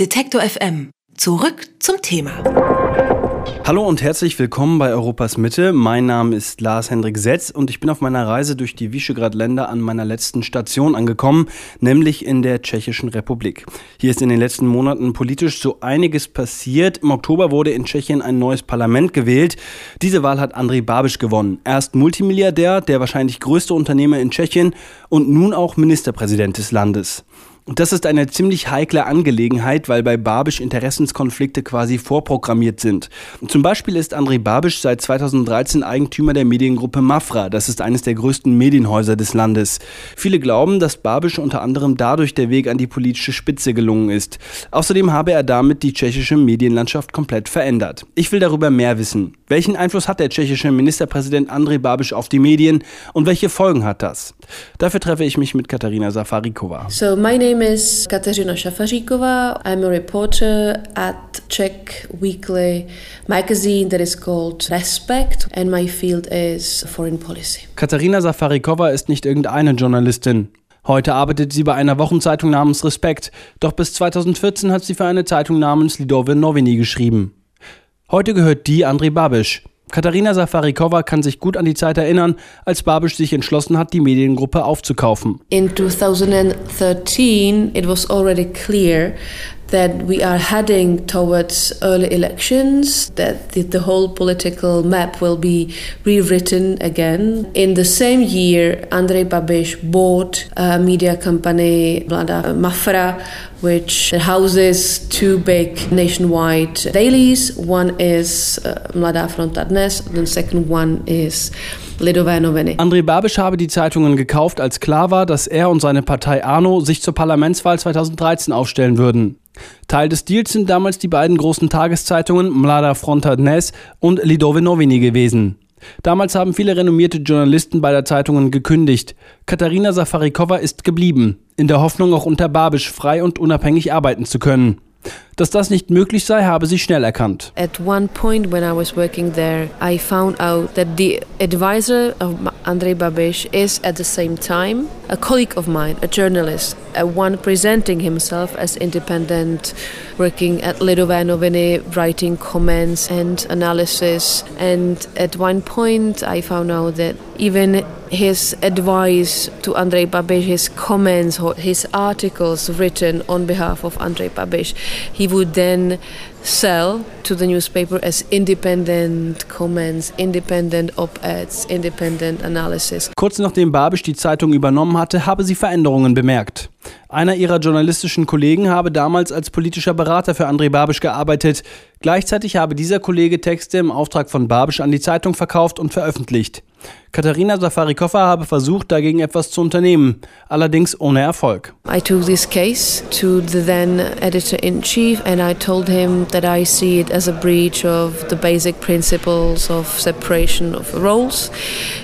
Detektor FM. Zurück zum Thema. Hallo und herzlich willkommen bei Europas Mitte. Mein Name ist Lars Hendrik Setz und ich bin auf meiner Reise durch die Visegrad-Länder an meiner letzten Station angekommen, nämlich in der Tschechischen Republik. Hier ist in den letzten Monaten politisch so einiges passiert. Im Oktober wurde in Tschechien ein neues Parlament gewählt. Diese Wahl hat Andrej Babiš gewonnen. Erst Multimilliardär, der wahrscheinlich größte Unternehmer in Tschechien und nun auch Ministerpräsident des Landes. Und das ist eine ziemlich heikle Angelegenheit, weil bei Babisch Interessenskonflikte quasi vorprogrammiert sind. Zum Beispiel ist André Babisch seit 2013 Eigentümer der Mediengruppe Mafra. Das ist eines der größten Medienhäuser des Landes. Viele glauben, dass Babisch unter anderem dadurch der Weg an die politische Spitze gelungen ist. Außerdem habe er damit die tschechische Medienlandschaft komplett verändert. Ich will darüber mehr wissen. Welchen Einfluss hat der tschechische Ministerpräsident André Babisch auf die Medien und welche Folgen hat das? Dafür treffe ich mich mit Katharina Safarikova. So my name is Kateřina Šafaříková. I'm a reporter at Czech weekly magazine that is called Respect and my field is foreign policy. Katharina Safarikova ist nicht irgendeine Journalistin. Heute arbeitet sie bei einer Wochenzeitung namens Respekt, doch bis 2014 hat sie für eine Zeitung namens Lidove Noviny geschrieben. Heute gehört die André Babisch. Katharina Safarikova kann sich gut an die Zeit erinnern, als Babisch sich entschlossen hat, die Mediengruppe aufzukaufen. In 2013 it was already clear that we are heading towards early elections, that the, the, whole political map will be rewritten again. In the same year, Andrej Babiš bought a media company, Mlada Mafra, which houses two big nationwide dailies. One is uh, Mlada Fronta Dnes, the second one is Lidové noviny. André Babiš habe die Zeitungen gekauft, als klar war, dass er und seine Partei ANO sich zur Parlamentswahl 2013 aufstellen würden. Teil des Deals sind damals die beiden großen Tageszeitungen Mlada Fronta Dnes und Lidové noviny gewesen. Damals haben viele renommierte Journalisten beider Zeitungen gekündigt. Katharina Safarikova ist geblieben, in der Hoffnung auch unter Babisch frei und unabhängig arbeiten zu können. Dass das nicht möglich sei, habe sie schnell erkannt. At one point when I was working there, I found out that the advisor of Andrei Babiš is at the same time a colleague of mine, a journalist, a one presenting himself as independent, working at Lidové noviny, writing comments and analysis. And at one point, I found out that even his advice to Andrei Babiš, his comments, his articles written on behalf of Andrei Babiš, he would then sell to the newspaper as independent comments, independent op-eds, independent analysis. Kurz nachdem Babisch die Zeitung übernommen hatte, habe sie Veränderungen bemerkt. Einer ihrer journalistischen Kollegen habe damals als politischer Berater für André Babisch gearbeitet. Gleichzeitig habe dieser Kollege Texte im Auftrag von Babisch an die Zeitung verkauft und veröffentlicht. Katharina Safarikova habe versucht, dagegen etwas zu unternehmen, allerdings ohne Erfolg. I took this case to the then editor-in-chief and I told him that I see it as a breach of the basic principles of separation of roles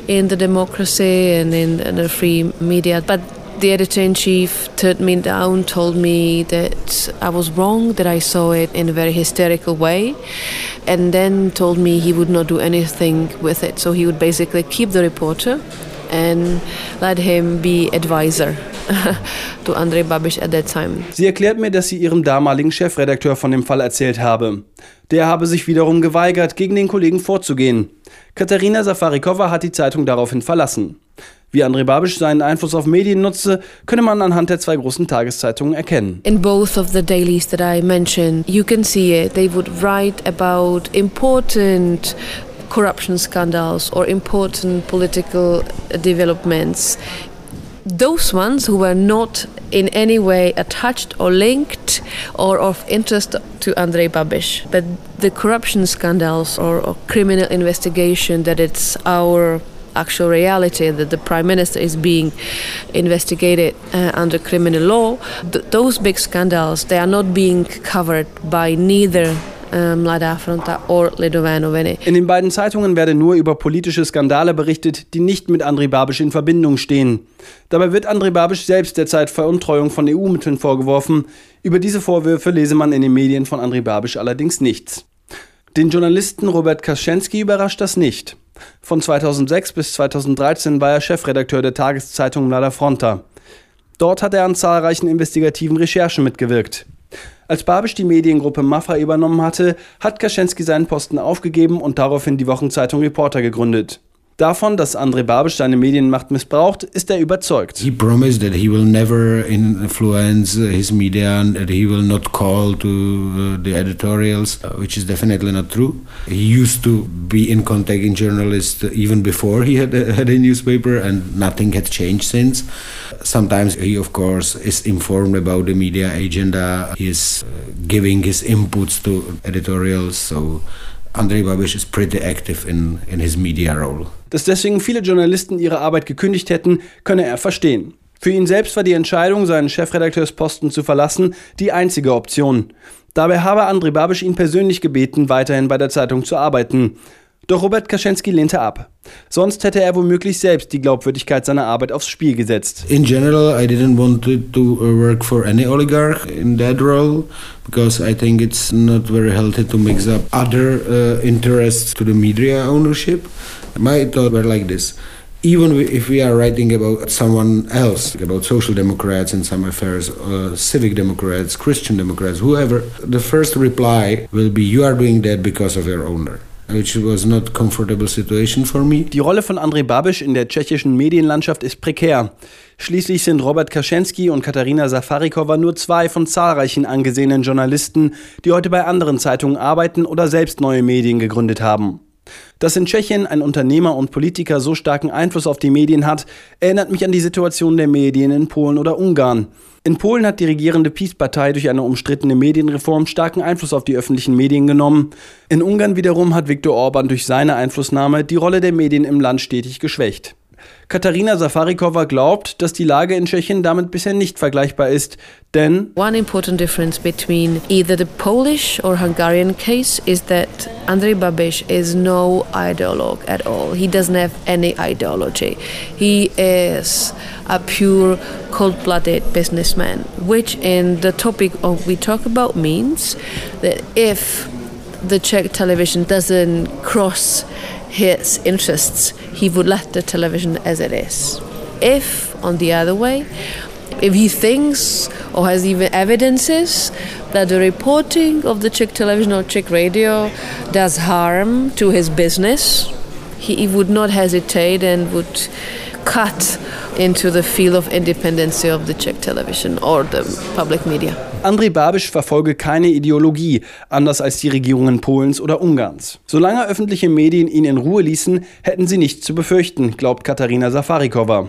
in the democracy and in the free media. But the editor in chief turned me down, told me that I was wrong, that I saw it in a very hysterical way, and then told me he would not do anything with it. So he would basically keep the reporter and let him be advisor to Andrei Babiš at that time. Sie erklärt mir, dass sie ihrem damaligen Chefredakteur von dem Fall erzählt habe. Der habe sich wiederum geweigert, gegen den Kollegen vorzugehen. Katharina Safarikova hat die Zeitung daraufhin verlassen. Wie André Babisch seinen Einfluss auf Medien nutzte, könne man anhand der zwei großen Tageszeitungen erkennen. In both of the dailies that I mentioned, you can see it. They would write about important corruption scandals or important political developments. Those ones who were not in any way attached or linked or of interest to Andrei Babiš. But the corruption scandals or, or criminal investigation that it's our actual reality that the prime minister is being investigated uh, under criminal law th those big scandals they are not being covered by neither. In den beiden Zeitungen werde nur über politische Skandale berichtet, die nicht mit André Babiš in Verbindung stehen. Dabei wird André Babiš selbst derzeit Veruntreuung von EU-Mitteln vorgeworfen. Über diese Vorwürfe lese man in den Medien von André Babiš allerdings nichts. Den Journalisten Robert Kaschenski überrascht das nicht. Von 2006 bis 2013 war er Chefredakteur der Tageszeitung Mlada Fronta. Dort hat er an zahlreichen investigativen Recherchen mitgewirkt. Als Babisch die Mediengruppe Mafra übernommen hatte, hat Kaczynski seinen Posten aufgegeben und daraufhin die Wochenzeitung Reporter gegründet. Davon, dass André Babisch seine Medienmacht missbraucht, ist er überzeugt. He promised that he will never influence his media and that he will not call to uh, the editorials, uh, which is definitely not true. He used to be in contact with journalists even before he had a, had a newspaper and nothing had changed since. Sometimes he of course is informed about the media agenda, he is uh, giving his inputs to editorials, so Andrei Babiš is pretty active in, in his media role. Dass deswegen viele Journalisten ihre Arbeit gekündigt hätten, könne er verstehen. Für ihn selbst war die Entscheidung, seinen Chefredakteursposten zu verlassen, die einzige Option. Dabei habe Andrei Babisch ihn persönlich gebeten, weiterhin bei der Zeitung zu arbeiten. Doch Robert Kaczynski lehnte ab. Sonst hätte er womöglich selbst die Glaubwürdigkeit seiner Arbeit aufs Spiel gesetzt. In general, I didn't want to uh, work for any oligarch in that role because I think it's not very healthy to mix up other uh, interests to the media ownership. My thought were like this. even if we are writing about someone else, about social democrats in some affairs, uh, civic democrats, Christian democrats, whoever, the first reply will be, You are doing that because of your owner. Which was not comfortable situation for me. Die Rolle von Andrej Babiš in der tschechischen Medienlandschaft ist prekär. Schließlich sind Robert Kaczynski und Katharina Safarikova nur zwei von zahlreichen angesehenen Journalisten, die heute bei anderen Zeitungen arbeiten oder selbst neue Medien gegründet haben. Dass in Tschechien ein Unternehmer und Politiker so starken Einfluss auf die Medien hat, erinnert mich an die Situation der Medien in Polen oder Ungarn. In Polen hat die regierende PiS-Partei durch eine umstrittene Medienreform starken Einfluss auf die öffentlichen Medien genommen. In Ungarn wiederum hat Viktor Orban durch seine Einflussnahme die Rolle der Medien im Land stetig geschwächt. Katharina Safarikova glaubt, dass die Lage in Tschechien damit bisher nicht vergleichbar ist, denn One important difference between either the Polish or Hungarian case is that Andrei Babiš is no ideologue at all. He doesn't have any ideology. He is a pure cold-blooded businessman, which in the topic of we talk about means that if the Czech television doesn't cross his interests, he would let the television as it is. If, on the other way, if he thinks or has even evidences that the reporting of the Czech television or Czech radio does harm to his business, he, would not hesitate and would cut into the field of independence of the Czech television or the public media. André Babisch verfolge keine Ideologie, anders als die Regierungen Polens oder Ungarns. Solange öffentliche Medien ihn in Ruhe ließen, hätten sie nichts zu befürchten, glaubt Katharina Safarikova.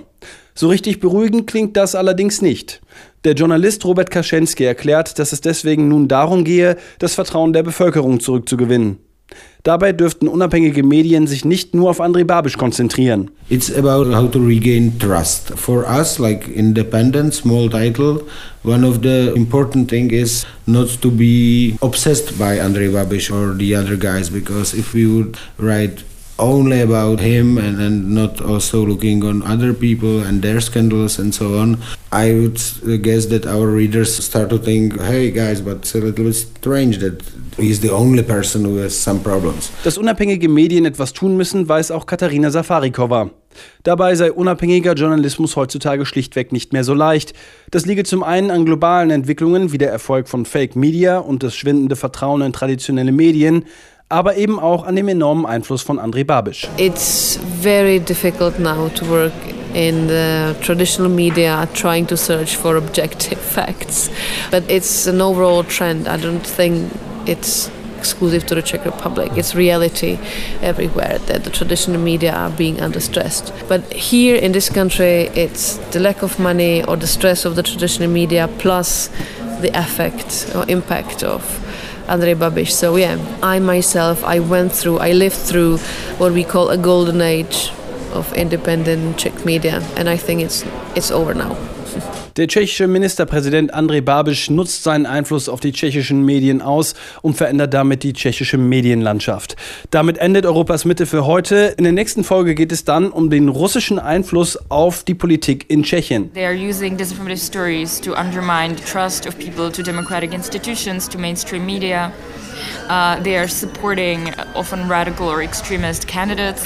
So richtig beruhigend klingt das allerdings nicht. Der Journalist Robert Kaczynski erklärt, dass es deswegen nun darum gehe, das Vertrauen der Bevölkerung zurückzugewinnen. Dabei dürften unabhängige Medien sich nicht nur auf André Babisch konzentrieren. It's about how to regain trust. For us, like independent, small title, one of the important thing is not to be obsessed by Andrei Babiš or the other guys, because if we would write only about him and, and not also looking on other people and their scandals and so on, I would guess that our readers start to think, hey guys, but it's a little bit strange that he's the only person who has some problems. Dass unabhängige Medien etwas tun müssen, weiß auch Katharina Safarikova. Dabei sei unabhängiger Journalismus heutzutage schlichtweg nicht mehr so leicht. Das liege zum einen an globalen Entwicklungen wie der Erfolg von Fake Media und das schwindende Vertrauen in traditionelle Medien, aber eben auch an dem enormen Einfluss von André Babisch. It's very difficult now to work in the traditional media trying to search for objective facts. But it's an overall trend. I don't think it's exclusive to the Czech Republic. It's reality everywhere that the traditional media are being under stressed. But here in this country, it's the lack of money or the stress of the traditional media plus the effect or impact of Andrei Babiš. So yeah, I myself, I went through, I lived through what we call a golden age of independent Czech media, and I think it's it's over now. Der tschechische Ministerpräsident Andrej Babiš nutzt seinen Einfluss auf die tschechischen Medien aus und verändert damit die tschechische Medienlandschaft. Damit endet Europas Mitte für heute. In der nächsten Folge geht es dann um den russischen Einfluss auf die Politik in Tschechien. They are using disinformative stories to undermine the trust of people to democratic institutions, to mainstream media. Uh, they are supporting often radical or extremist candidates.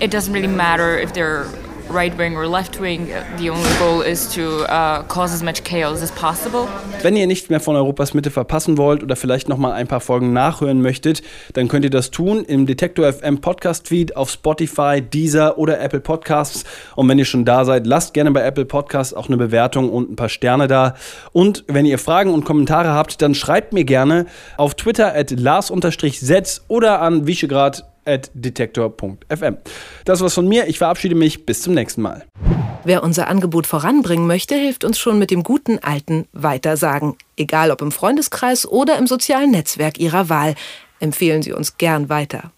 It doesn't really matter if they're right wing or left wing. The only goal is to uh, cause as much chaos as possible. Wenn ihr nichts mehr von Europas Mitte verpassen wollt oder vielleicht noch mal ein paar Folgen nachhören möchtet, dann könnt ihr das tun im Detektor FM Podcast Feed auf Spotify, Deezer oder Apple Podcasts. Und wenn ihr schon da seid, lasst gerne bei Apple Podcasts auch eine Bewertung und ein paar Sterne da. Und wenn ihr Fragen und Kommentare habt, dann schreibt mir gerne auf Twitter at lars-setz oder an Visegrad detektor.fm. Das war's von mir. Ich verabschiede mich. Bis zum nächsten Mal. Wer unser Angebot voranbringen möchte, hilft uns schon mit dem guten alten Weitersagen. Egal ob im Freundeskreis oder im sozialen Netzwerk Ihrer Wahl. Empfehlen Sie uns gern weiter.